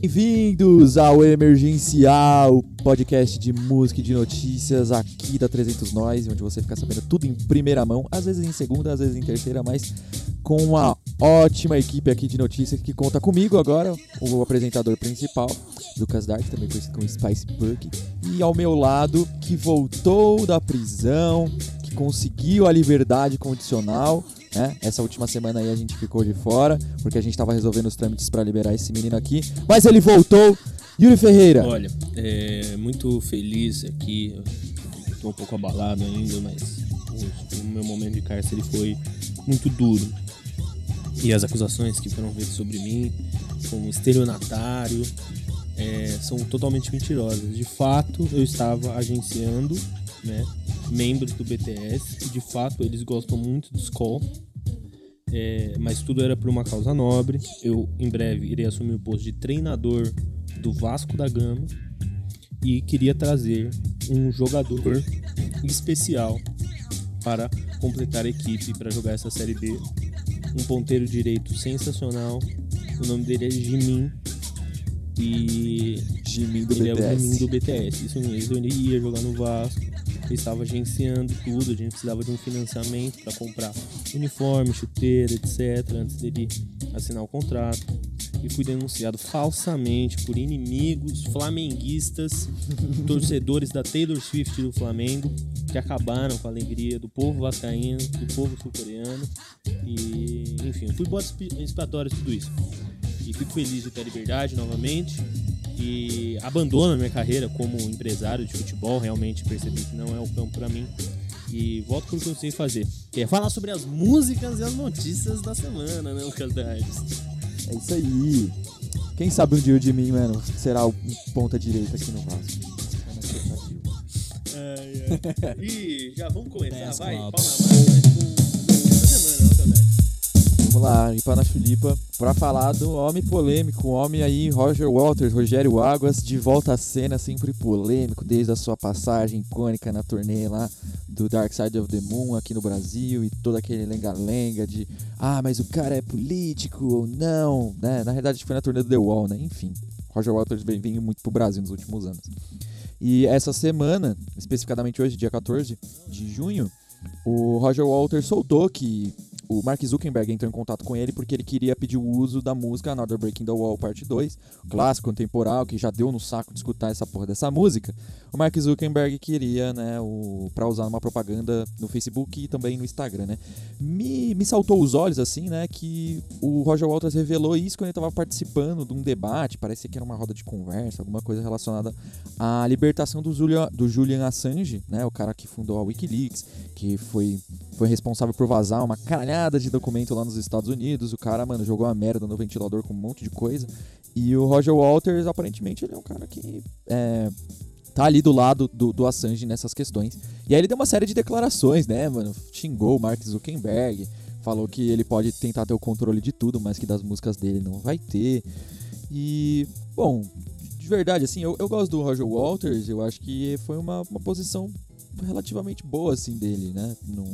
Bem-vindos ao Emergencial, podcast de música e de notícias aqui da 300 Nós, onde você fica sabendo tudo em primeira mão, às vezes em segunda, às vezes em terceira, mas com uma ótima equipe aqui de notícias que conta comigo agora, o apresentador principal, Lucas Dark, também conhecido como Spice Buck, e ao meu lado, que voltou da prisão, que conseguiu a liberdade condicional, né? Essa última semana aí a gente ficou de fora, porque a gente estava resolvendo os trâmites para liberar esse menino aqui, mas ele voltou. Yuri Ferreira. Olha, é, muito feliz aqui. Estou um pouco abalado ainda, mas o, meu momento de cárcere foi muito duro. E as acusações que foram feitas sobre mim, como estelionatário, é, são totalmente mentirosas. De fato, eu estava agenciando né, membros do BTS, e de fato eles gostam muito do Skoll, é, mas tudo era por uma causa nobre. Eu em breve irei assumir o posto de treinador do Vasco da Gama e queria trazer um jogador especial para completar a equipe para jogar essa série B. Um ponteiro direito sensacional. O nome dele é Jimin. E Jimin do ele BTS. é o Jimin do BTS. Isso mesmo, ele ia jogar no Vasco. Ele estava agenciando tudo, a gente precisava de um financiamento para comprar uniforme, chuteira, etc. Antes dele assinar o contrato. E fui denunciado falsamente por inimigos flamenguistas, torcedores da Taylor Swift do Flamengo, que acabaram com a alegria do povo vascaíno, do povo sul-coreano. E, enfim, fui bode expiatório de tudo isso. E fico feliz de ter a liberdade novamente e abandono a minha carreira como empresário de futebol, realmente percebi que não é o campo para mim. E volto para o que eu sei fazer, que é falar sobre as músicas e as notícias da semana, né, Lucas Dardes? É isso aí. Quem sabe um dia o Jimin, mano, será o ponta direita aqui no Vasco. Ai. E já vamos começar, vai, pau na máquina com semana? Vamos lá, ir na Chulipa pra falar do homem polêmico, o homem aí, Roger Walters, Rogério Águas, de volta à cena, sempre polêmico, desde a sua passagem icônica na turnê lá do Dark Side of the Moon aqui no Brasil e todo aquele lenga-lenga de ah, mas o cara é político ou não, né? Na realidade foi na turnê do The Wall, né? Enfim, Roger Waters vem, vem muito pro Brasil nos últimos anos. E essa semana, especificamente hoje, dia 14 de junho, o Roger Walters soltou que o Mark Zuckerberg entrou em contato com ele porque ele queria pedir o uso da música Another Breaking the Wall Parte 2, clássico contemporâneo, que já deu no saco de escutar essa porra dessa música. O Mark Zuckerberg queria, né, o, pra usar numa propaganda no Facebook e também no Instagram, né. Me, me saltou os olhos, assim, né, que o Roger Walters revelou isso quando ele estava participando de um debate, parecia que era uma roda de conversa, alguma coisa relacionada à libertação do Julian, do Julian Assange, né, o cara que fundou a Wikileaks, que foi, foi responsável por vazar uma caralhada de documento lá nos Estados Unidos. O cara, mano, jogou uma merda no ventilador com um monte de coisa. E o Roger Walters, aparentemente, ele é um cara que é, tá ali do lado do, do Assange nessas questões. E aí ele deu uma série de declarações, né, mano? Xingou o Mark Zuckerberg, falou que ele pode tentar ter o controle de tudo, mas que das músicas dele não vai ter. E, bom, de verdade, assim, eu, eu gosto do Roger Walters, eu acho que foi uma, uma posição relativamente boa, assim, dele, né? Não,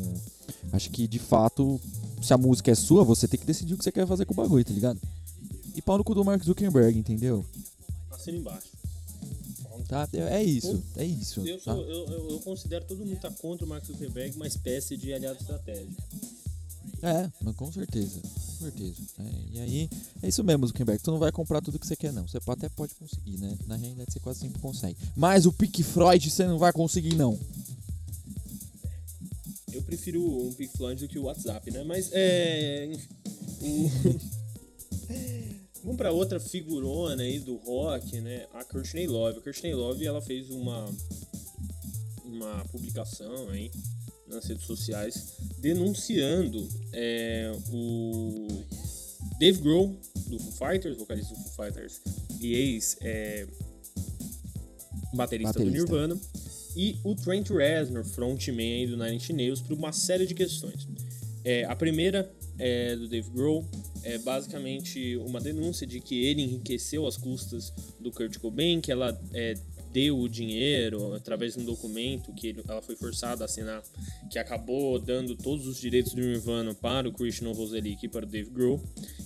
acho que, de fato, se a música é sua, você tem que decidir o que você quer fazer com o bagulho, tá ligado? E pau no cu do Mark Zuckerberg, entendeu? Assina embaixo. Tá? É isso, é isso. Eu, tá? sou, eu, eu, eu considero todo mundo que tá contra o Mark Zuckerberg uma espécie de aliado estratégico. É, com certeza, com certeza. É, e aí, é isso mesmo, Zuckerberg. Tu não vai comprar tudo que você quer, não. Você até pode conseguir, né? Na realidade, você quase sempre consegue. Mas o Pink Floyd você não vai conseguir, não. Eu prefiro um Pink Floyd do que o WhatsApp, né? Mas é. Vamos pra outra figurona aí do rock, né? A Courtney Love. A Courtney Love, ela fez uma uma publicação aí nas redes sociais denunciando é, o Dave Grohl do Foo Fighters, vocalista do Foo Fighters e ex é, baterista, do Baterista. Nirvana, e o Trent Reznor, frontman do Nine Inch Nails, por uma série de questões. É, a primeira é do Dave Grohl, é basicamente uma denúncia de que ele enriqueceu às custas do Kurt Cobain, que ela é, deu o dinheiro através de um documento que ele- ela foi forçada a assinar, que acabou dando todos os direitos do Nirvana para o Christian Novoselic e para o Dave Grohl.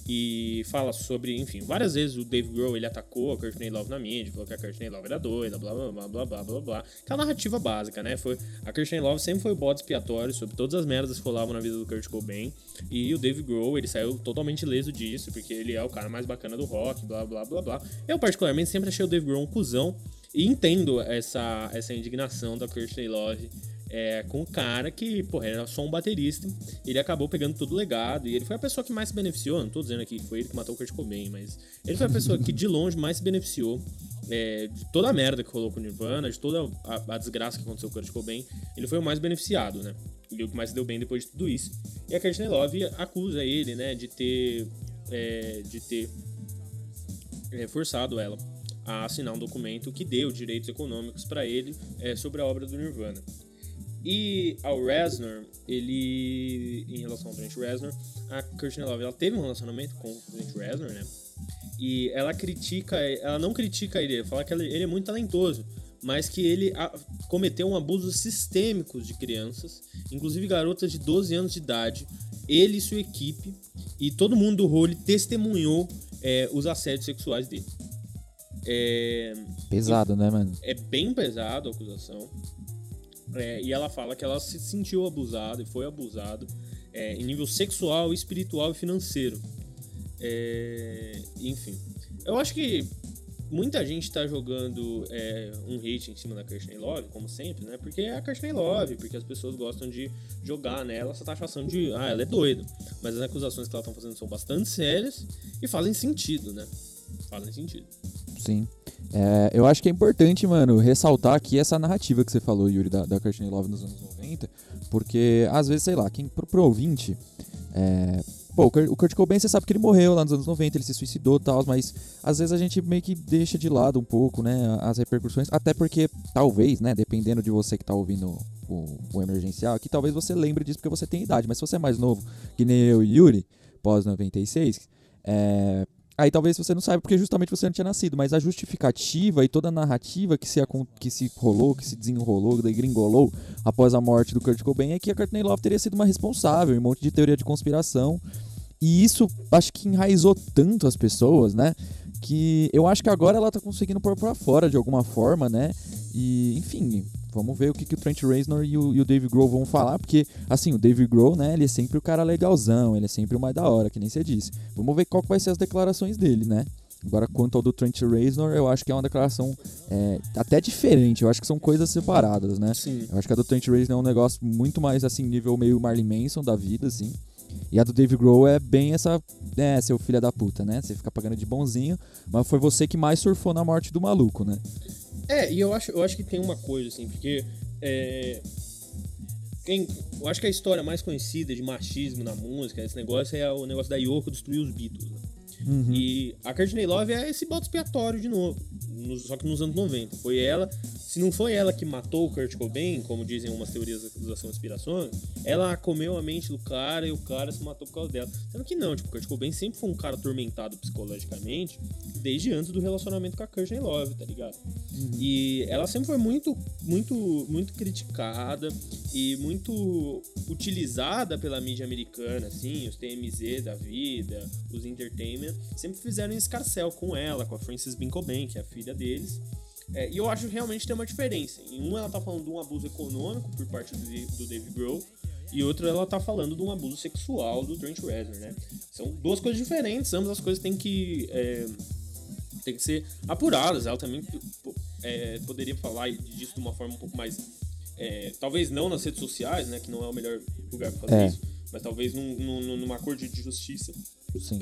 E fala sobre, enfim, várias vezes o Dave Grohl ele atacou a Courtney Love na mídia, falou que a Courtney Love era doida, blá blá blá blá blá blá blá. Aquela narrativa básica, né? Foi, a Courtney Love sempre foi o bode expiatório sobre todas as merdas que rolavam na vida do Kurt Cobain. E o Dave Grohl, ele saiu totalmente ileso disso, porque ele é o cara mais bacana do rock, blá blá blá blá. Eu, particularmente, sempre achei o Dave Grohl um cuzão. E entendo essa, essa indignação da Courtney Love é, com o cara que, porra, era só um baterista. Ele acabou pegando todo o legado. E ele foi a pessoa que mais se beneficiou. Não tô dizendo aqui que foi ele que matou o Kurt Cobain, mas ele foi a pessoa que de longe mais se beneficiou. é, de toda a merda que rolou com o Nirvana, de toda a, a desgraça que aconteceu com o Kurt Cobain, ele foi o mais beneficiado, né? E o que mais se deu bem depois de tudo isso. E a Courtney Love acusa ele, né, de ter, é, de ter é, forçado ela a assinar um documento que deu direitos econômicos para ele é, sobre a obra do Nirvana. E ao Reznor, ele, em relação ao Trent Reznor, a Courtney Love, ela teve um relacionamento com o Trent Reznor, né? E ela critica, ela não critica ele, fala que ele é muito talentoso, mas que ele cometeu um abuso sistêmico de crianças, inclusive garotas de 12 anos de idade, ele e sua equipe, e todo mundo do role testemunhou é, os assédios sexuais dele. É, Pesado, né, mano? é bem pesado a acusação. É, e ela fala que ela se sentiu abusada e foi abusada é, em nível sexual, espiritual e financeiro. É, enfim, eu acho que muita gente tá jogando é, um hate em cima da Kirsten Love, como sempre, né? Porque é a Kirsten Love, porque as pessoas gostam de jogar nela essa taxação de, ah, ela é doida. Mas as acusações que ela estão fazendo são bastante sérias e fazem sentido, né? Fazem sentido. Sim. É, eu acho que é importante, mano, ressaltar aqui essa narrativa que você falou, Yuri, da, da Courtney Love nos anos 90, porque às vezes, sei lá, quem pro, pro ouvinte. É, pô, o Kurt, Cobain, você sabe que ele morreu lá nos anos 90, ele se suicidou e tal, mas às vezes a gente meio que deixa de lado um pouco, né, as repercussões, até porque talvez, né, dependendo de você que tá ouvindo o, o emergencial aqui, talvez você lembre disso porque você tem idade, mas se você é mais novo, que nem eu e Yuri, pós 96, é, Aí talvez você não saiba porque justamente você não tinha nascido, mas a justificativa e toda a narrativa que se, que se rolou, que se desenrolou, degringolou após a morte do Kurt Cobain é que a Courtney Love teria sido uma responsável, um monte de teoria de conspiração. E isso acho que enraizou tanto as pessoas, né? Que eu acho que agora ela tá conseguindo pôr pra fora de alguma forma, né? E, enfim, vamos ver o que, que o Trent Reznor e o, e o Dave Grohl vão falar, porque, assim, o Dave Grohl, né, ele é sempre o cara legalzão, ele é sempre o mais da hora, que nem você disse. Vamos ver qual que vai ser as declarações dele, né? Agora, quanto ao do Trent Reznor, eu acho que é uma declaração é, até diferente, eu acho que são coisas separadas, né? Sim. Eu acho que a do Trent Reznor é um negócio muito mais, assim, nível meio Marley Manson da vida, assim. E a do Dave Grohl é bem essa, é, seu filho da puta, né? Você fica pagando de bonzinho, mas foi você que mais surfou na morte do maluco, né? É, e eu acho, eu acho que tem uma coisa, assim, porque. É, quem, eu acho que a história mais conhecida de machismo na música, esse negócio, é o negócio da Yoko destruir os Beatles. né? E a Courtney Love é esse bode expiatório de novo, nos- só que nos anos 90. Foi ela, se não foi ela que matou o Kurt Cobain, como dizem umas teorias da acusação inspirações, ela comeu a mente do cara e o cara se matou por causa dela. Sendo que não, tipo, o Kurt Cobain sempre foi um cara atormentado psicologicamente desde antes do relacionamento com a Courtney Love, tá ligado? E ela sempre foi muito, muito, muito criticada e muito utilizada pela mídia americana, assim, os TMZ da vida, os entertainment, sempre fizeram escarcel com ela, com a Frances Bean Cobain, que é a filha deles. É, e eu acho que realmente tem uma diferença. Em um ela tá falando de um abuso econômico por parte do, do Dave Grohl, e outro ela tá falando de um abuso sexual do Trent Reznor, né? São duas coisas diferentes, ambas as coisas têm que é, tem que ser apuradas. Ela também é, poderia falar disso de uma forma um pouco mais. é, talvez não nas redes sociais, né? Que não é o melhor lugar pra fazer É. isso. Mas talvez num, num, numa corte de justiça Sim.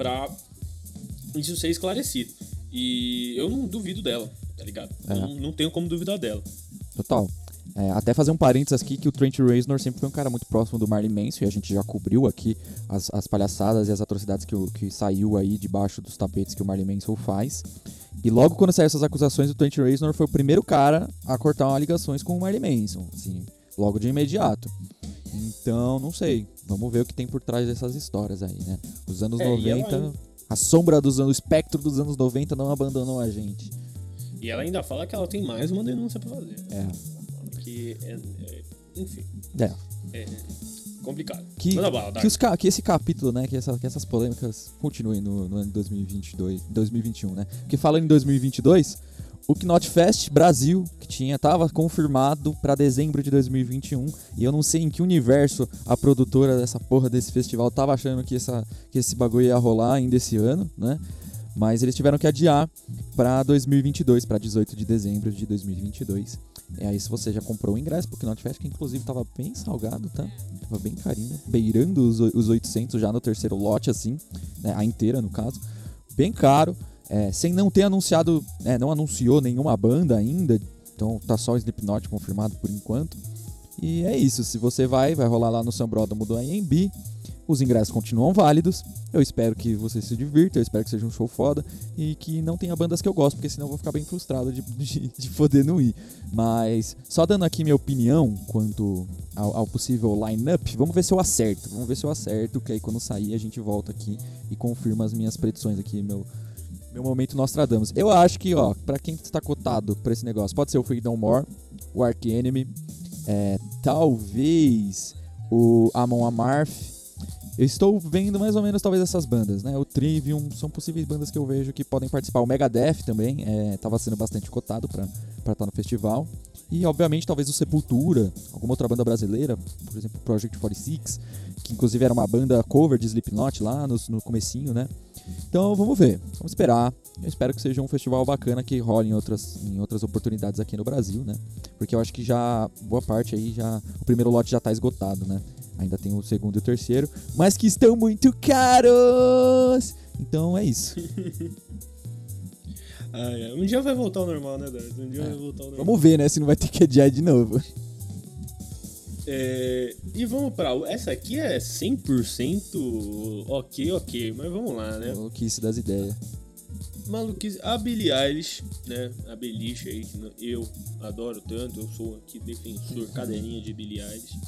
Isso ser esclarecido. E eu não duvido dela, tá ligado? É. Não, não tenho como duvidar dela. Total. É, até fazer um parênteses aqui que o Trent Reznor sempre foi um cara muito próximo do Marley Manson e a gente já cobriu aqui as, as palhaçadas e as atrocidades que, o- que saiu aí debaixo dos tapetes que o Marley Manson faz. E logo quando saíram essas acusações, o Trent Reznor foi o primeiro cara a cortar uma ligações com o Marley Manson, assim, logo de imediato. Então, não sei. Vamos ver o que tem por trás dessas histórias aí, né? Os anos É, e ela 90, ainda- a sombra dos anos, o espectro dos anos 90 não abandonou a gente. E ela ainda fala que ela tem mais uma denúncia pra fazer. É. Que é, é- enfim, É. é complicado. Que, bala, que, os que esse capítulo, né, que, essa- que essas polêmicas continuem no, no ano de 2022, 2021, né? Porque falando em 2022, o Knot Fest Brasil, que tinha, tava confirmado pra dezembro de 2021, e eu não sei em que universo a produtora dessa porra desse festival tava achando que, essa, que esse bagulho ia rolar ainda esse ano, né? Mas eles tiveram que adiar pra 2022, pra 18 de dezembro de 2022. E aí, se você já comprou o ingresso pro Knot Fest, que inclusive tava bem salgado, tá? Tava bem carinho, beirando os, os 800 já no terceiro lote, assim, né? a inteira no caso. Bem caro, é, sem não ter anunciado, é, não anunciou nenhuma banda ainda, então tá só o Slipknot confirmado por enquanto. E é isso, se você vai, vai rolar lá no Sambródromo do AMB. Os ingressos continuam válidos. Eu espero que você se divirta, eu espero que seja um show foda e que não tenha bandas que eu gosto, porque senão eu vou ficar bem frustrado de, de, de poder não ir. Mas só dando aqui minha opinião quanto ao, ao possível line-up, vamos ver se eu acerto. Vamos ver se eu acerto, que aí quando sair a gente volta aqui e confirma as minhas predições aqui, meu, meu momento Nostradamus. Eu acho que, ó, pra quem está cotado pra esse negócio, pode ser o Freedom More, o Ark Enemy, é, talvez o Amon Amarth. Eu estou vendo mais ou menos talvez essas bandas, né? O Trivium são possíveis bandas que eu vejo que podem participar. O Megadeth também estava sendo bastante cotado para estar no festival. E obviamente talvez o Sepultura, alguma outra banda brasileira, por exemplo, Project 46, que inclusive era uma banda cover de Slipknot lá no, no comecinho, né? Então vamos ver, vamos esperar. Eu espero que seja um festival bacana que role em outras, em outras oportunidades aqui no Brasil, né? Porque eu acho que já boa parte aí já o primeiro lote já tá esgotado, né? Ainda tem o segundo e o terceiro, mas que estão muito caros. Então é isso. Ah, é. Um dia vai voltar ao normal, né, Darth? Um dia É. vai voltar ao normal. Vamos ver, né? Se não vai ter que adiar de novo. É, e vamos pra. Essa aqui é 100% ok, ok, mas vamos lá, né? Maluquice das ideias. Maluquice. A Billie Eilish, né? A Beliche aí, que eu adoro tanto, eu sou aqui defensor, cadeirinha de Billie Eilish.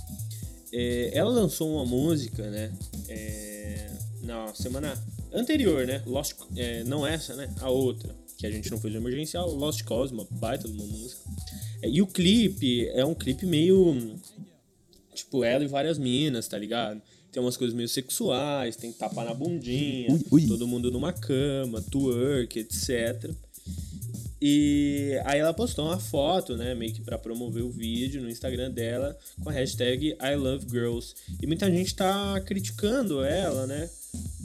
É, ela lançou uma música, né? É, na semana anterior, né? Lost, é, não essa, né? A outra, que a gente não fez o emergencial, Lost uma baita de uma música. É, e o clipe é um clipe meio. Tipo, ela e várias minas, tá ligado? Tem umas coisas meio sexuais, tem tapa na bundinha, Ui, ui. todo mundo numa cama, twerk, etc. E aí ela postou uma foto, né, meio que pra promover o vídeo no Instagram dela com a hashtag I love girls. E muita gente tá criticando ela, né,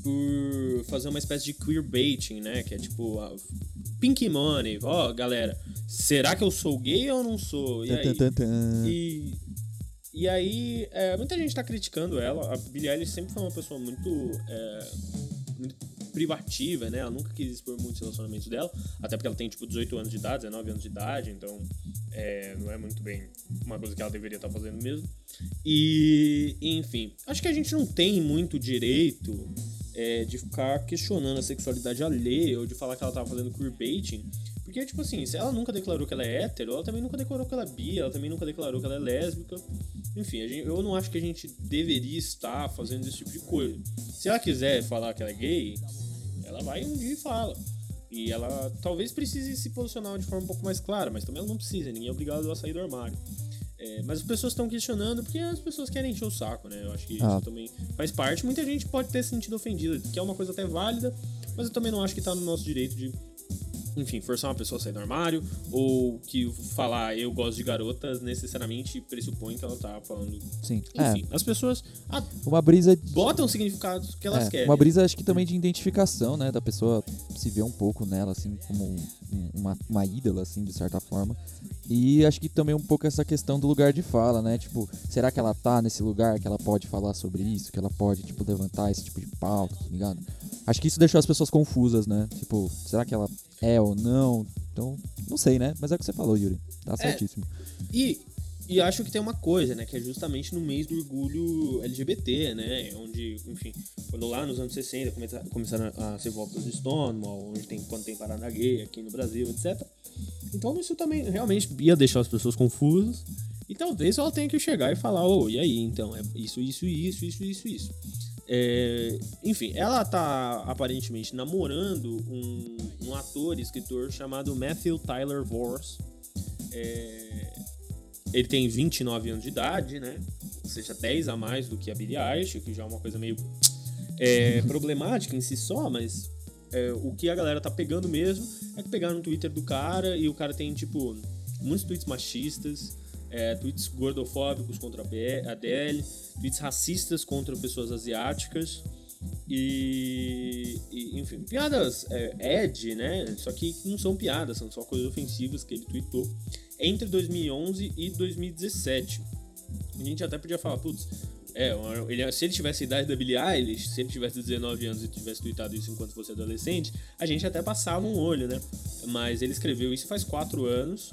por fazer uma espécie de queerbaiting, né, que é tipo a pink money. Ó, galera, será que eu sou gay ou não sou? E aí? E, e aí, é, muita gente tá criticando ela. A Billie Eilish sempre foi uma pessoa muito, é, muito privativa, né? Ela nunca quis expor muitos relacionamentos dela. Até porque ela tem, tipo, 18 anos de idade, 19 anos de idade. Então, é, não é muito bem uma coisa que ela deveria estar fazendo mesmo. E, enfim, acho que a gente não tem muito direito é, de ficar questionando a sexualidade alheia ou de falar que ela tava fazendo queerbaiting. Porque, tipo assim, se ela nunca declarou que ela é hétero, ela também nunca declarou que ela é bi, ela também nunca declarou que ela é lésbica. Enfim, a gente- eu não acho que a gente deveria estar fazendo esse tipo de coisa. Se ela quiser falar que ela é gay, ela vai um dia e fala. E ela talvez precise se posicionar de forma um pouco mais clara, mas também ela não precisa, ninguém é obrigado a sair do armário. É, mas as pessoas estão questionando porque as pessoas querem encher o saco, né? Eu acho que Ah. isso também faz parte. Muita gente pode ter se sentido ofendida, que é uma coisa até válida, mas eu também não acho que tá no nosso direito de, enfim, forçar uma pessoa a sair do armário, ou que falar eu gosto de garotas necessariamente pressupõe que ela tá falando. Sim. Enfim, as pessoas ah, É, uma brisa. de- botam significados que elas é, querem. Uma brisa, acho que também de identificação, né? Da pessoa se ver um pouco nela, assim, como um- um- uma, uma ídola, assim, de certa forma. E acho que também um pouco essa questão do lugar de fala, né? Tipo, será que ela tá nesse lugar que ela pode falar sobre isso? Que ela pode, tipo, levantar esse tipo de pauta, tá ligado? Acho que isso deixou as pessoas confusas, né? Tipo, será que ela é ou não? Então, não sei, né? Mas é o que você falou, Yuri. Tá certíssimo. E, e acho que tem uma coisa, né? Que é justamente no mês do orgulho LGBT, né? Onde, enfim, quando lá nos anos 60 começa- começaram a ser voltas de Stonewall, onde tem, quando tem parada gay aqui no Brasil, etc. Então isso também realmente ia deixar as pessoas confusas. E talvez ela tenha que chegar e falar, ô, e aí, então, é isso, isso, isso, isso, isso, isso. É, enfim, ela tá aparentemente namorando um, um ator e escritor chamado Matthew Tyler Vorse. É, ele tem 29 anos de idade, né? Ou seja, 10 a mais do que a Billie Eilish, que já é uma coisa meio é, problemática em si só, mas é, o que a galera tá pegando mesmo é que pegaram no Twitter do cara e o cara tem, tipo, muitos tweets machistas, é, tweets gordofóbicos contra a Adele, tweets racistas contra pessoas asiáticas e, e enfim, piadas é, ed, né? Só que não são piadas, são só coisas ofensivas que ele tweetou entre 2011 e 2017. A gente até podia falar, putz, é, ele, se ele tivesse a idade da Billie Eilish, se ele tivesse 19 anos e tivesse tweetado isso enquanto fosse adolescente, a gente até passava um olho, né? Mas ele escreveu isso faz 4 anos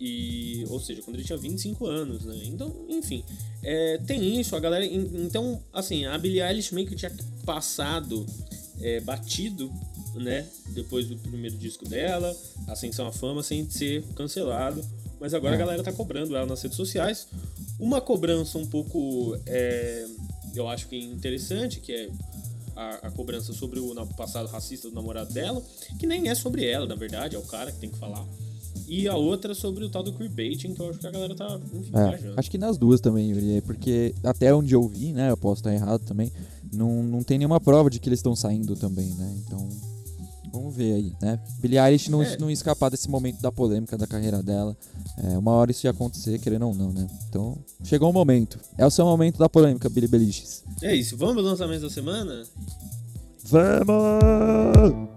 e, ou seja, quando ele tinha 25 anos, né? Então, enfim, é, tem isso, a galera. Então, assim, a Billie Eilish meio que tinha passado é, batido, né? Depois do primeiro disco dela, Ascensão à Fama, sem ser cancelado. Mas agora a galera tá cobrando ela nas redes sociais. Uma cobrança um pouco, é, eu acho que interessante, que é a, a, cobrança sobre o passado racista do namorado dela, que nem é sobre ela, na verdade, é o cara que tem que falar. E a outra sobre o tal do queerbaiting, que eu acho que a galera tá, enfim, é. Acho que nas duas também, Yuri, é porque até onde eu vi, né, eu posso estar errado também, não, não tem nenhuma prova de que eles estão saindo também, né, então... Vamos ver aí, né? Billie Eilish não, é. não escapar desse momento da polêmica da carreira dela. É, uma hora isso ia acontecer, querendo ou não, né? Então, chegou o momento. É o seu momento da polêmica, Billie Eilish. É isso. Vamos aos lançamentos da semana? Vamos!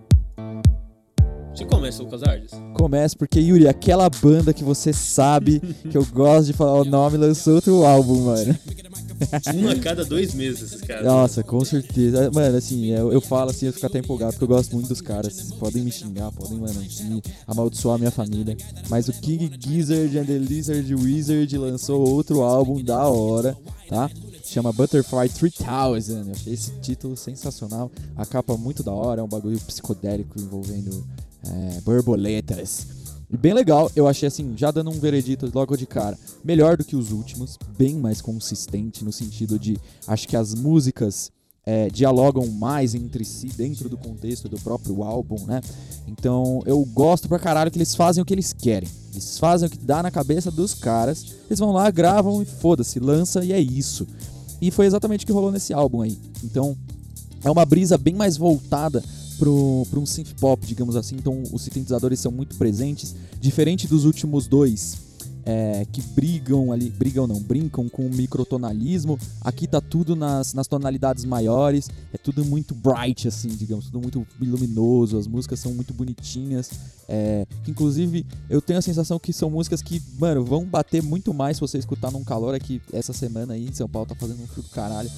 Você começa, Lucas Ardes? Começa porque, Yuri, aquela banda que você sabe que eu gosto de falar o nome lançou outro álbum, mano. Um a cada dois meses, esses caras. Nossa, com certeza. Mano, assim, eu, eu falo assim, eu fico até empolgado, porque eu gosto muito dos caras. Podem me xingar, podem, mano, me amaldiçoar a minha família. Mas o King Gizzard and the Lizard Wizard lançou outro álbum da hora, tá? chama Butterfly 3000. Eu achei esse título sensacional. A capa muito da hora, é um bagulho psicodélico envolvendo é, borboletas. Bem legal, eu achei assim, já dando um veredito logo de cara, melhor do que os últimos, bem mais consistente no sentido de acho que as músicas é, dialogam mais entre si dentro do contexto do próprio álbum, né? Então eu gosto pra caralho que eles fazem o que eles querem. Eles fazem o que dá na cabeça dos caras, eles vão lá, gravam e foda-se, lança e é isso. E foi exatamente o que rolou nesse álbum aí. Então é uma brisa bem mais voltada para um synth pop, digamos assim. Então os sintetizadores são muito presentes, diferente dos últimos dois. É, que brigam ali, brigam não, brincam com o microtonalismo. Aqui tá tudo nas, nas tonalidades maiores, é tudo muito bright, assim, digamos, tudo muito luminoso, as músicas são muito bonitinhas. É, inclusive eu tenho a sensação que são músicas que, mano, vão bater muito mais se você escutar num calor aqui essa semana aí em São Paulo tá fazendo um frio do caralho.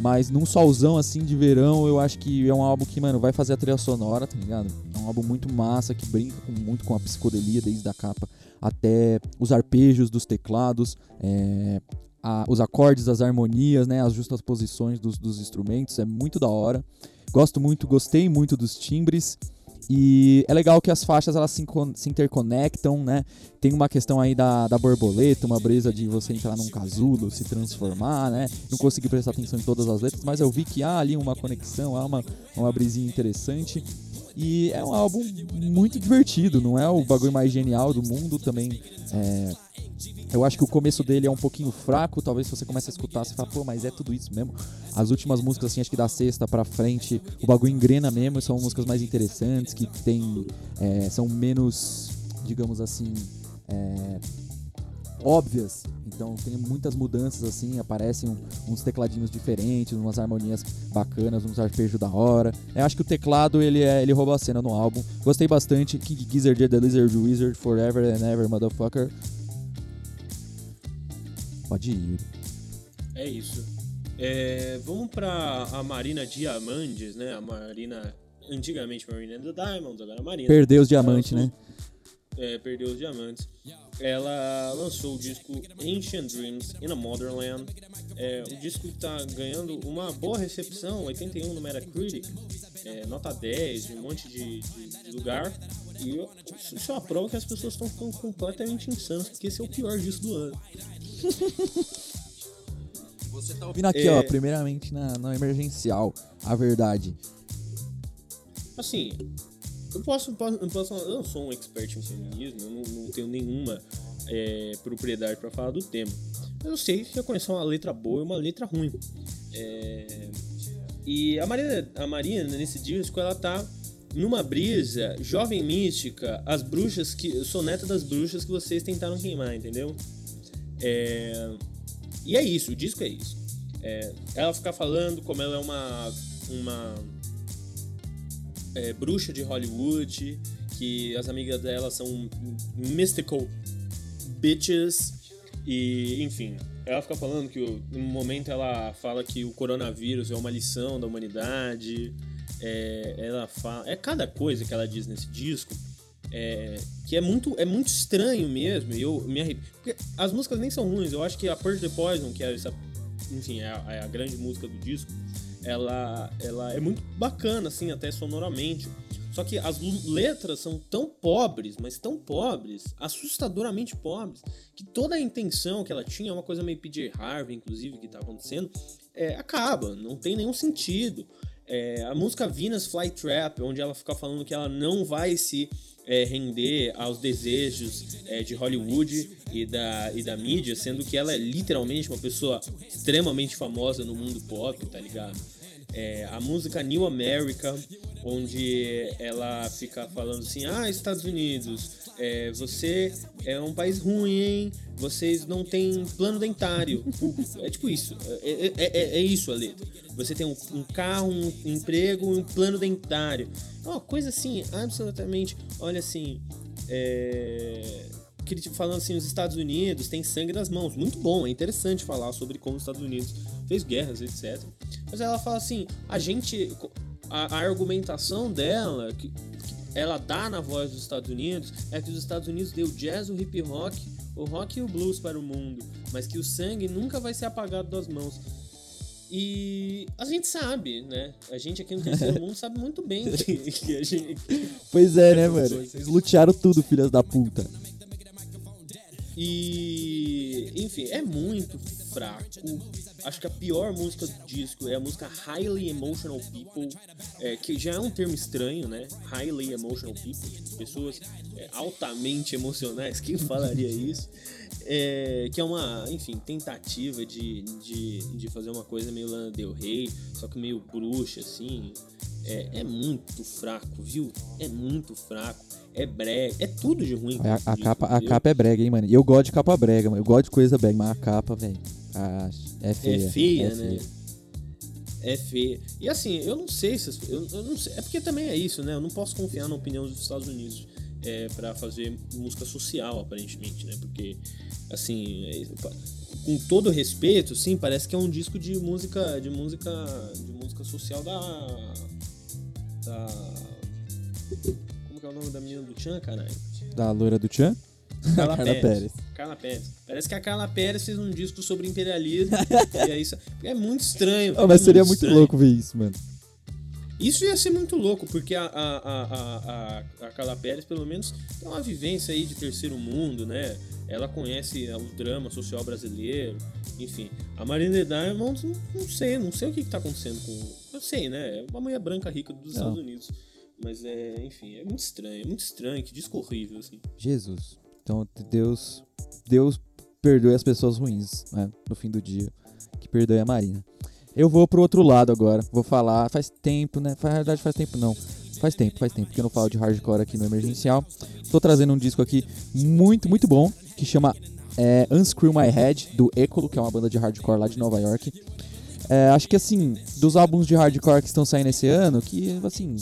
Mas num solzão assim de verão, eu acho que é um álbum que, mano, vai fazer a trilha sonora, tá ligado? É um álbum muito massa, que brinca com, muito com a psicodelia, desde a capa até os arpejos dos teclados, é, a, os acordes, as harmonias, né? As justas posições dos, dos instrumentos. É muito da hora. Gosto muito, gostei muito dos timbres. E é legal que as faixas elas se, se, interconectam, né? Tem uma questão aí da, da borboleta, uma brisa de você entrar num casulo, se transformar, né? Não consegui prestar atenção em todas as letras, mas eu vi que há ali uma conexão, há uma, uma brisinha interessante. E é um álbum muito divertido, não é o bagulho mais genial do mundo também. É, eu acho que o começo dele é um pouquinho fraco, talvez se você comece a escutar, você fala, pô, mas é tudo isso mesmo. As últimas músicas, assim, acho que da sexta pra frente, o bagulho engrena mesmo, são músicas mais interessantes, que tem. É, são menos, digamos assim. É, óbvias. Então tem muitas mudanças assim, aparecem uns tecladinhos diferentes, umas harmonias bacanas, uns arpejos da hora. Eu acho que o teclado ele é, ele rouba a cena no álbum. Gostei bastante. King Gizzard The Lizard Wizard Forever and Ever Motherfucker. Pode ir. É isso. É, vamos para a Marina Diamantes, né? A Marina antigamente Marina the Diamonds, agora a Marina. Perdeu os diamantes, né? É, perdeu os diamantes. Ela lançou o disco Ancient Dreams in a Modern Land. É, o disco está ganhando uma boa recepção, 81 no Metacritic, é, nota 10, um monte de, de, de lugar. E isso é uma prova que as pessoas estão ficando completamente insanas, porque esse é o pior disco do ano. Você tá ouvindo aqui, é... ó, primeiramente na, na emergencial, a verdade. Assim, eu posso, posso, eu posso eu não sou um expert em feminismo, eu não, não tenho nenhuma é, propriedade para falar do tema. Eu sei que eu conheço uma letra boa e uma letra ruim. É, e a Marina, a Marina, nesse disco, ela tá numa brisa jovem mística, as bruxas que. Eu sou neta das bruxas que vocês tentaram queimar, entendeu? É, e é isso, o disco é isso. É, ela fica falando como ela é uma. uma é, bruxa de Hollywood, que as amigas dela são mystical bitches, e enfim. Ela fica falando que no momento ela fala que o coronavírus é uma lição da humanidade. É, ela fala. É cada coisa que ela diz nesse disco. É, que é muito, é muito estranho mesmo. E eu me arrepio. Porque as músicas nem são ruins. Eu acho que a Purge the Poison, que é essa. Enfim, é a, é a grande música do disco. Ela, ela é muito bacana, assim, até sonoramente. Só que as letras são tão pobres, mas tão pobres, assustadoramente pobres, que toda a intenção que ela tinha, uma coisa meio PJ Harvey, inclusive, que tá acontecendo, é, acaba, não tem nenhum sentido. É, a música Venus Flytrap, onde ela fica falando que ela não vai se é, render aos desejos é, de Hollywood e da, e da mídia, sendo que ela é literalmente uma pessoa extremamente famosa no mundo pop, tá ligado? É, a música New America, onde ela fica falando assim: ah, Estados Unidos, é, você é um país ruim, hein? Vocês não têm plano dentário. É tipo isso. É, é, é, é isso a letra. Você tem um, um, carro, um emprego um plano dentário. É uma coisa assim, absolutamente. Olha assim. É falando assim, os Estados Unidos têm sangue nas mãos. Muito bom, é interessante falar sobre como os Estados Unidos fez guerras, etc. Mas ela fala assim, a gente, a, a argumentação dela, que, que, ela dá na voz dos Estados Unidos, é que os Estados Unidos deu jazz, o hip hop, o rock e o blues para o mundo, mas que o sangue nunca vai ser apagado das mãos. E a gente sabe, né? A gente aqui no terceiro mundo sabe muito bem que, que a gente. Pois é, né, mano? Vocês lutearam tudo, filhas da puta. E, enfim, é muito fraco. Acho que a pior música do disco é a música Highly Emotional People, é, que já é um termo estranho, né? Highly Emotional People, pessoas é, altamente emocionais, quem falaria isso? É, que é uma, enfim, tentativa de, de, de fazer uma coisa meio Lana Del Rey, só que meio bruxa, assim. É, é muito fraco, viu? É muito fraco é brega, é tudo de ruim. A, a capa, a capa é brega, hein, mano? E eu gosto de capa brega, mano. Eu gosto de coisa brega, mas a capa, velho, é feia. É feia, é né? Feia. É feia. E assim, eu não sei se. Eu, eu, não sei. É porque também é isso, né? Eu não posso confiar na opinião dos Estados Unidos é, para fazer música social, aparentemente, né? Porque, assim, é, com todo respeito, sim, parece que é um disco de música. De música. De música social da. Da é o nome da menina do Tchan, caralho? Da loira do Tchan? Carla, Carla Pérez. Pérez. Carla Pérez. Parece que a Carla Pérez fez um disco sobre imperialismo. e é isso. É muito estranho. Oh, mas é seria muito, muito louco ver isso, mano. Isso ia ser muito louco, porque a, a, a, a, a Carla Pérez, pelo menos, tem uma vivência aí de terceiro mundo, né? Ela conhece o drama social brasileiro, enfim. A Marina Diamond, não, não sei, não sei o que, que tá acontecendo com. Eu sei, né? É uma mulher branca rica dos não. Estados Unidos. Mas é, enfim, é muito estranho, é muito estranho, que disco horrível, assim. Jesus. Então Deus, Deus perdoe as pessoas ruins, né? No fim do dia. Que perdoe a Marina. Eu vou pro outro lado agora. Vou falar. Faz tempo, né? Na verdade, faz tempo não. Faz tempo, faz tempo que eu não falo de hardcore aqui no emergencial. Tô trazendo um disco aqui muito, muito bom. Que chama é, Unscrew My Head, do Ecolo, que é uma banda de hardcore lá de Nova York. É, acho que assim, dos álbuns de hardcore que estão saindo esse ano, que assim,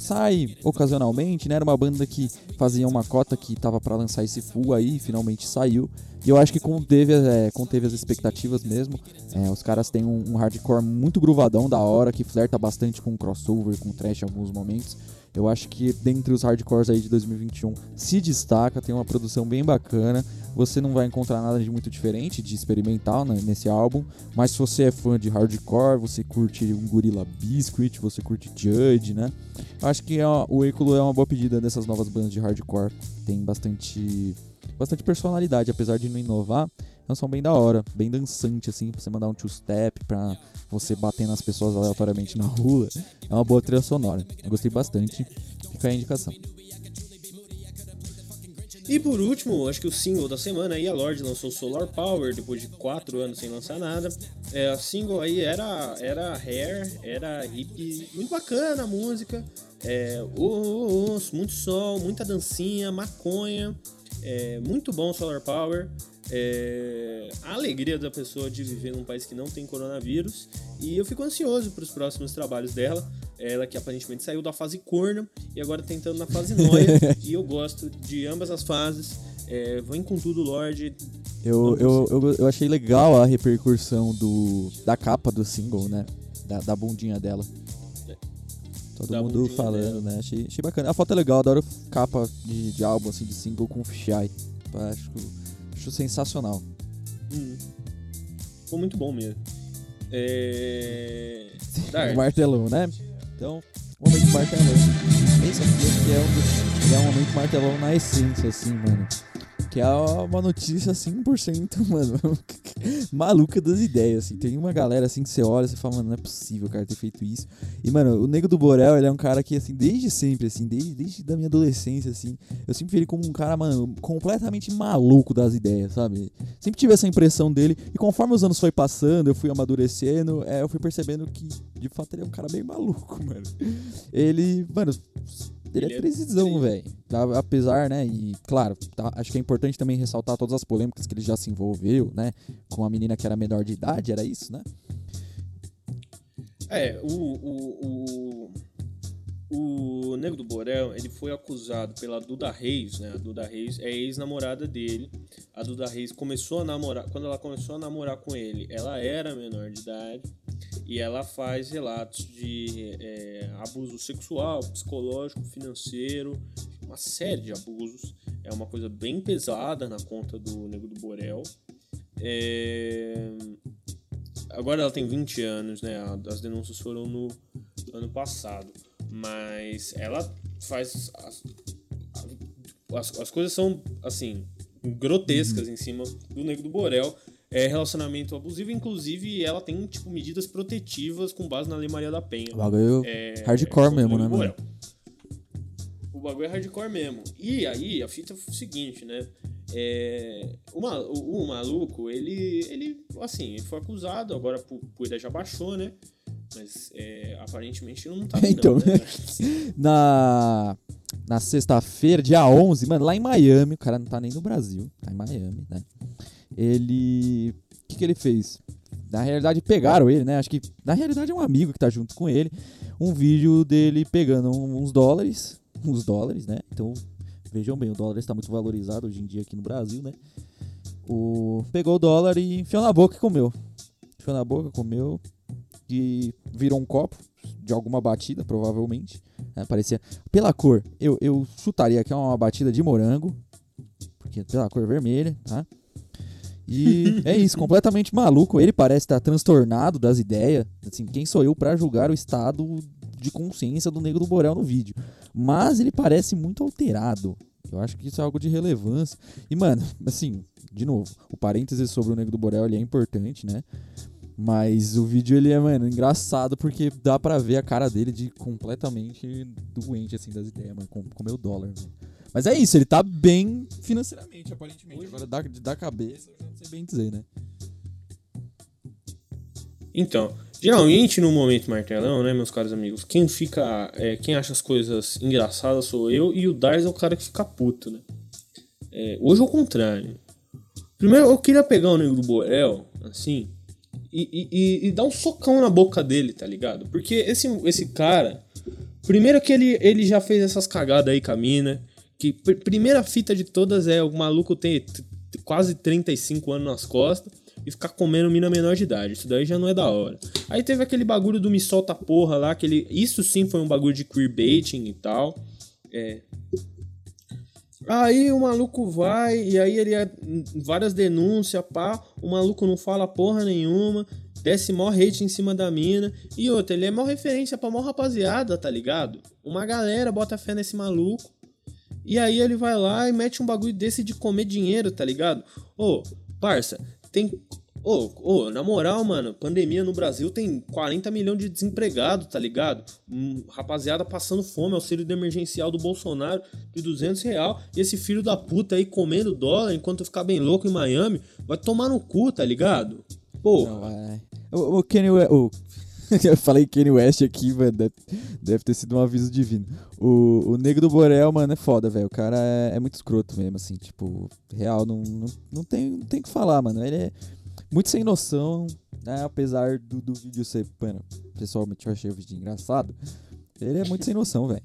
sai ocasionalmente, né? Era uma banda que fazia uma cota que tava para lançar esse full aí, finalmente saiu. E eu acho que conteve, é, conteve as expectativas mesmo. É, os caras têm um, um, hardcore muito gruvadão, da hora, que flerta bastante com crossover, com trash em alguns momentos. Eu acho que dentre os hardcores aí de 2021 se destaca, tem uma produção bem bacana. Você não vai encontrar nada de muito diferente, de experimental né, nesse álbum, mas se você é fã de hardcore, você curte um Gorilla Biscuit, você curte Judge, né? Eu acho que é uma- o Êculo é uma boa pedida dessas novas bandas de hardcore. Tem bastante bastante personalidade, apesar de não inovar. É um som bem da hora, bem dançante, assim, pra você mandar um two-step, pra você bater nas pessoas aleatoriamente na rua. É uma boa trilha sonora. Eu gostei bastante. Fica aí a indicação. E por último, acho que o single da semana aí, a Lorde lançou Solar Power depois de 4 anos sem lançar nada. É, a single aí era, era hair, era hip, muito bacana a música. É, oh, oh, oh, muito sol, muita dancinha, maconha. É, muito bom Solar Power. É, a alegria da pessoa de viver num país que não tem coronavírus. E eu fico ansioso para os próximos trabalhos dela. Ela que aparentemente saiu da fase corno e agora tá entrando na fase noia. e eu gosto de ambas as fases. É, vem com tudo, Lorde. Eu, eu, eu, eu achei legal a repercussão do, da capa do single, né? Da, da bundinha dela. Todo Da mundo falando, né? Achei, achei bacana. A foto é legal, adoro capa de, de álbum, assim, de single com fisheye. Acho, acho sensacional. Hum. Ficou muito bom mesmo. É... Dark. O martelão, né? Então, momento martelão. Esse aqui é um, é um momento martelão na essência, assim, mano. Que é uma notícia 100%, mano, maluca das ideias, assim. Tem uma galera, assim, que você olha e você fala, mano, não é possível cara ter feito isso. E, mano, o Nego do Borel, ele é um cara que, assim, desde sempre, assim, desde, desde da minha adolescência, assim, eu sempre vi ele como um cara, mano, completamente maluco das ideias, sabe? Sempre tive essa impressão dele. E conforme os anos foi passando, eu fui amadurecendo, é, eu fui percebendo que, de fato, ele é um cara bem maluco, mano. Ele, mano, ele, Ele é é precisão, tri. velho. A- Apesar, né, e claro, tá, acho que é importante também ressaltar todas as polêmicas que ele já se envolveu, né? Com a menina que era menor de idade, era isso, né? É, o, o, o, o Nego do Borel, ele foi acusado pela Duda Reis, né? A Duda Reis é ex-namorada dele. A Duda Reis começou a namorar, quando ela começou a namorar com ele, ela era menor de idade. E ela faz relatos de é, abuso sexual, psicológico, financeiro, uma série de abusos. É uma coisa bem pesada na conta do Nego do Borel. É, Agora ela tem 20 anos, né? As denúncias foram no ano passado. Mas ela faz. As, as, as coisas são, assim, grotescas em cima do Nego do Borel. É relacionamento abusivo, inclusive ela tem, tipo, medidas protetivas com base na Lei Maria da Penha. O bagulho É, hardcore o mesmo, né, mano? O bagulho é hardcore mesmo. E aí, a fita é o seguinte, né? É, o, o- o maluco, ele, ele, assim, ele foi acusado, agora a poeira já baixou, né? Mas é, aparentemente não tá Então, não, né? na, na sexta-feira, dia 11, mano, lá em Miami, o cara não tá nem no Brasil, tá em Miami, né? Ele. O que, que ele fez? Na realidade, pegaram ele, né? Acho que na realidade é um amigo que tá junto com ele. Um vídeo dele pegando uns dólares. Uns dólares, né? Então, vejam bem, o dólar está muito valorizado hoje em dia aqui no Brasil, né? O, pegou o dólar e enfiou na boca e comeu. Enfiou na boca, comeu. E virou um copo de alguma batida, provavelmente. né? parecia. Pela cor, eu, eu chutaria que é uma batida de morango. Porque pela cor vermelha, tá? E é isso, completamente maluco. Ele parece estar transtornado das ideias. Assim, quem sou eu pra julgar o estado de consciência do Negro do Borel no vídeo? Mas ele parece muito alterado. Eu acho que isso é algo de relevância. E, mano, assim, de novo, o parênteses sobre o Negro do Borel ele é importante, né? Mas o vídeo ele é, mano, engraçado porque dá pra ver a cara dele de completamente doente, assim, das ideias, mano. Com, comeu dólar, mano. Mas é isso, ele tá bem financeiramente, aparentemente. Agora, da, da cabeça, eu não sei bem dizer, né? Então, geralmente no momento martelão, né, meus caros amigos, quem fica. é, quem acha as coisas engraçadas sou eu e o Dars é o cara que fica puto, né? É, hoje é o contrário. Primeiro eu queria pegar o Negro Borel, assim, e, e- e- dar um socão na boca dele, tá ligado? Porque esse, esse cara. Primeiro que ele, ele já fez essas cagadas aí com a mina. Que pr- primeira fita de todas é o maluco ter t- t- quase 35 anos nas costas e ficar comendo mina menor de idade. Isso daí já não é da hora. Aí teve aquele bagulho do me solta porra lá, aquele. Isso sim foi um bagulho de queerbaiting e tal. É. Aí o maluco vai, e aí ele é várias denúncias, pá, o maluco não fala porra nenhuma, desce mó hate em cima da mina. E outra, ele é mó referência pra mó rapaziada, tá ligado? Uma galera bota fé nesse maluco. E aí ele vai lá e mete um bagulho desse de comer dinheiro, tá ligado? Ô, parça, tem. Ô, ô, na moral, mano, pandemia no Brasil tem 40 milhões de desempregados, tá ligado? Hum, rapaziada passando fome, auxílio de emergencial do Bolsonaro de 200 real. E esse filho da puta aí comendo dólar enquanto ficar bem louco em Miami, vai tomar no cu, tá ligado? Pô. É... O, o Kenny o, eu falei Kanye West aqui, mano. Deve, deve, ter sido um aviso divino. O, o Nego do Borel, mano, é foda, velho. O cara é, é, muito escroto mesmo, assim. Tipo, real, não, não, não, tem, não tem o que falar, mano. Ele é muito sem noção, né? Apesar do, do vídeo ser, mano, pessoalmente eu achei o vídeo engraçado. Ele é muito sem noção, velho.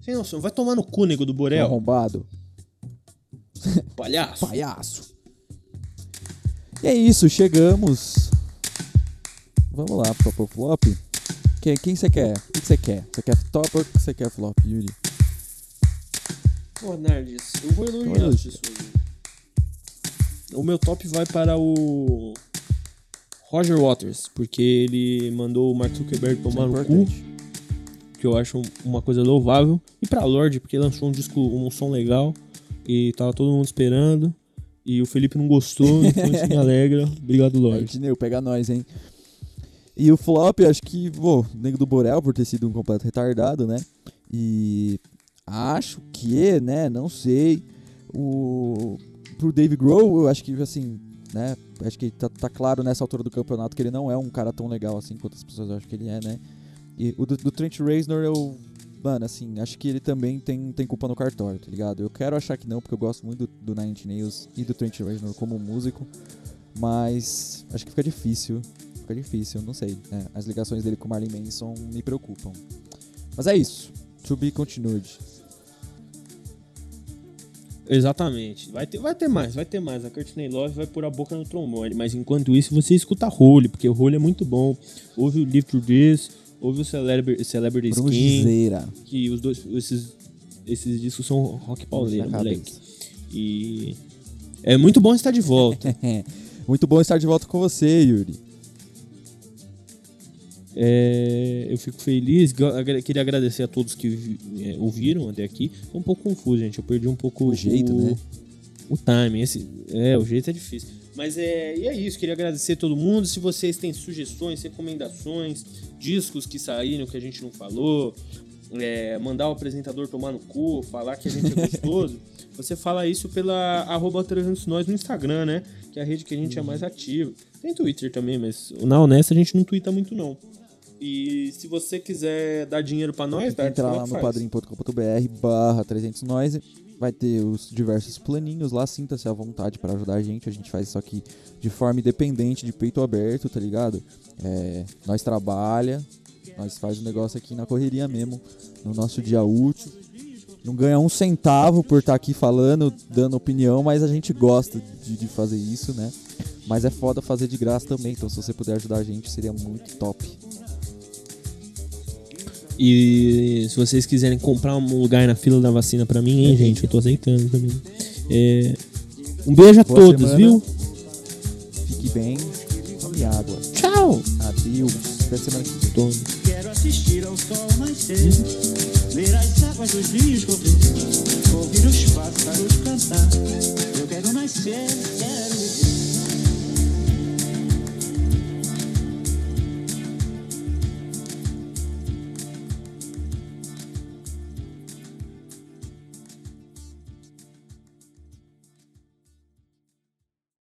Sem noção. Vai tomar no cu, Nego do Borel. Arrombado. Palhaço. Palhaço. E é isso, chegamos Vamos lá, top ou flop? Quem, quem você quer? O que você quer? Você quer top ou você quer flop, Yuri? Pô, Nardes, eu vou elogiar as pessoas. O meu top vai para o Roger Waters, porque ele mandou o Mark Zuckerberg tomar no cu, que eu acho uma coisa louvável. E pra Lorde, porque lançou um disco, um som legal, e tava todo mundo esperando. E o Felipe não gostou, então isso me alegra. Obrigado, Lorde. Dineu, pega nós, hein? E o flop, acho que, pô, Nego do Borel, por ter sido um completo retardado, né? E acho que, né, não sei. O pro Dave Grohl, eu acho que assim, né, acho que tá, tá, claro nessa altura do campeonato que ele não é um cara tão legal assim quanto as pessoas acham que ele é, né? E o do, do Trent Reznor eu Mano, assim, acho que ele também tem, tem culpa no cartório, tá ligado? Eu quero achar que não, porque eu gosto muito do, do Nine Nails e do Trent Reznor como músico. Mas acho que fica difícil fica difícil, não sei. Né? As ligações dele com Marlene Manson me preocupam. Mas é isso. To be continued. Exatamente. Vai ter, vai ter mais, vai ter mais. A Courtney Love vai pôr a boca no trombone. Mas enquanto isso, você escuta Role, porque o Role é muito bom. Ouve o Live Through This, ouve o Celebrity, Celebrity Skin. Que os dois, esses, esses discos são rock pauleiro, moleque. E é muito bom estar de volta. muito bom estar de volta com você, Yuri. É, eu fico feliz, queria agradecer a todos que é, ouviram até aqui. Tô um pouco confuso, gente. Eu perdi um pouco o jeito, o, né? O timing. Esse, é, o jeito é difícil. Mas é, e é isso, queria agradecer a todo mundo. Se vocês têm sugestões, recomendações, discos que saíram que a gente não falou, é, mandar o apresentador tomar no cu, falar que a gente é gostoso, você fala isso pela arroba 300 nós no Instagram, né? Que é a rede que a gente é mais ativo. Tem Twitter também, mas na Honesta a gente não twitta muito não. E se você quiser dar dinheiro para nós, tá? Entra lá no padrim.com.br barra 300 nós vai ter os diversos planinhos lá, sinta-se à vontade para ajudar a gente. A gente faz isso aqui de forma independente, de peito aberto, tá ligado? É, nós trabalha, nós faz o negócio aqui na correria mesmo, no nosso dia útil. Não ganha um centavo por estar tá aqui falando, dando opinião, mas a gente gosta de, de fazer isso, né? Mas é foda fazer de graça também, então se você puder ajudar a gente, seria muito top. E se vocês quiserem comprar um lugar na fila da vacina pra mim, hein, gente, eu tô aceitando também. É, um beijo a Boa todos, semana. viu? Fique bem. Tome água. Tchau. Adeus. Até semana que vem. Quero assistir ao sol nascer, ver as águas dos rios correr, ouvir os pássaros cantar. Eu quero nascer.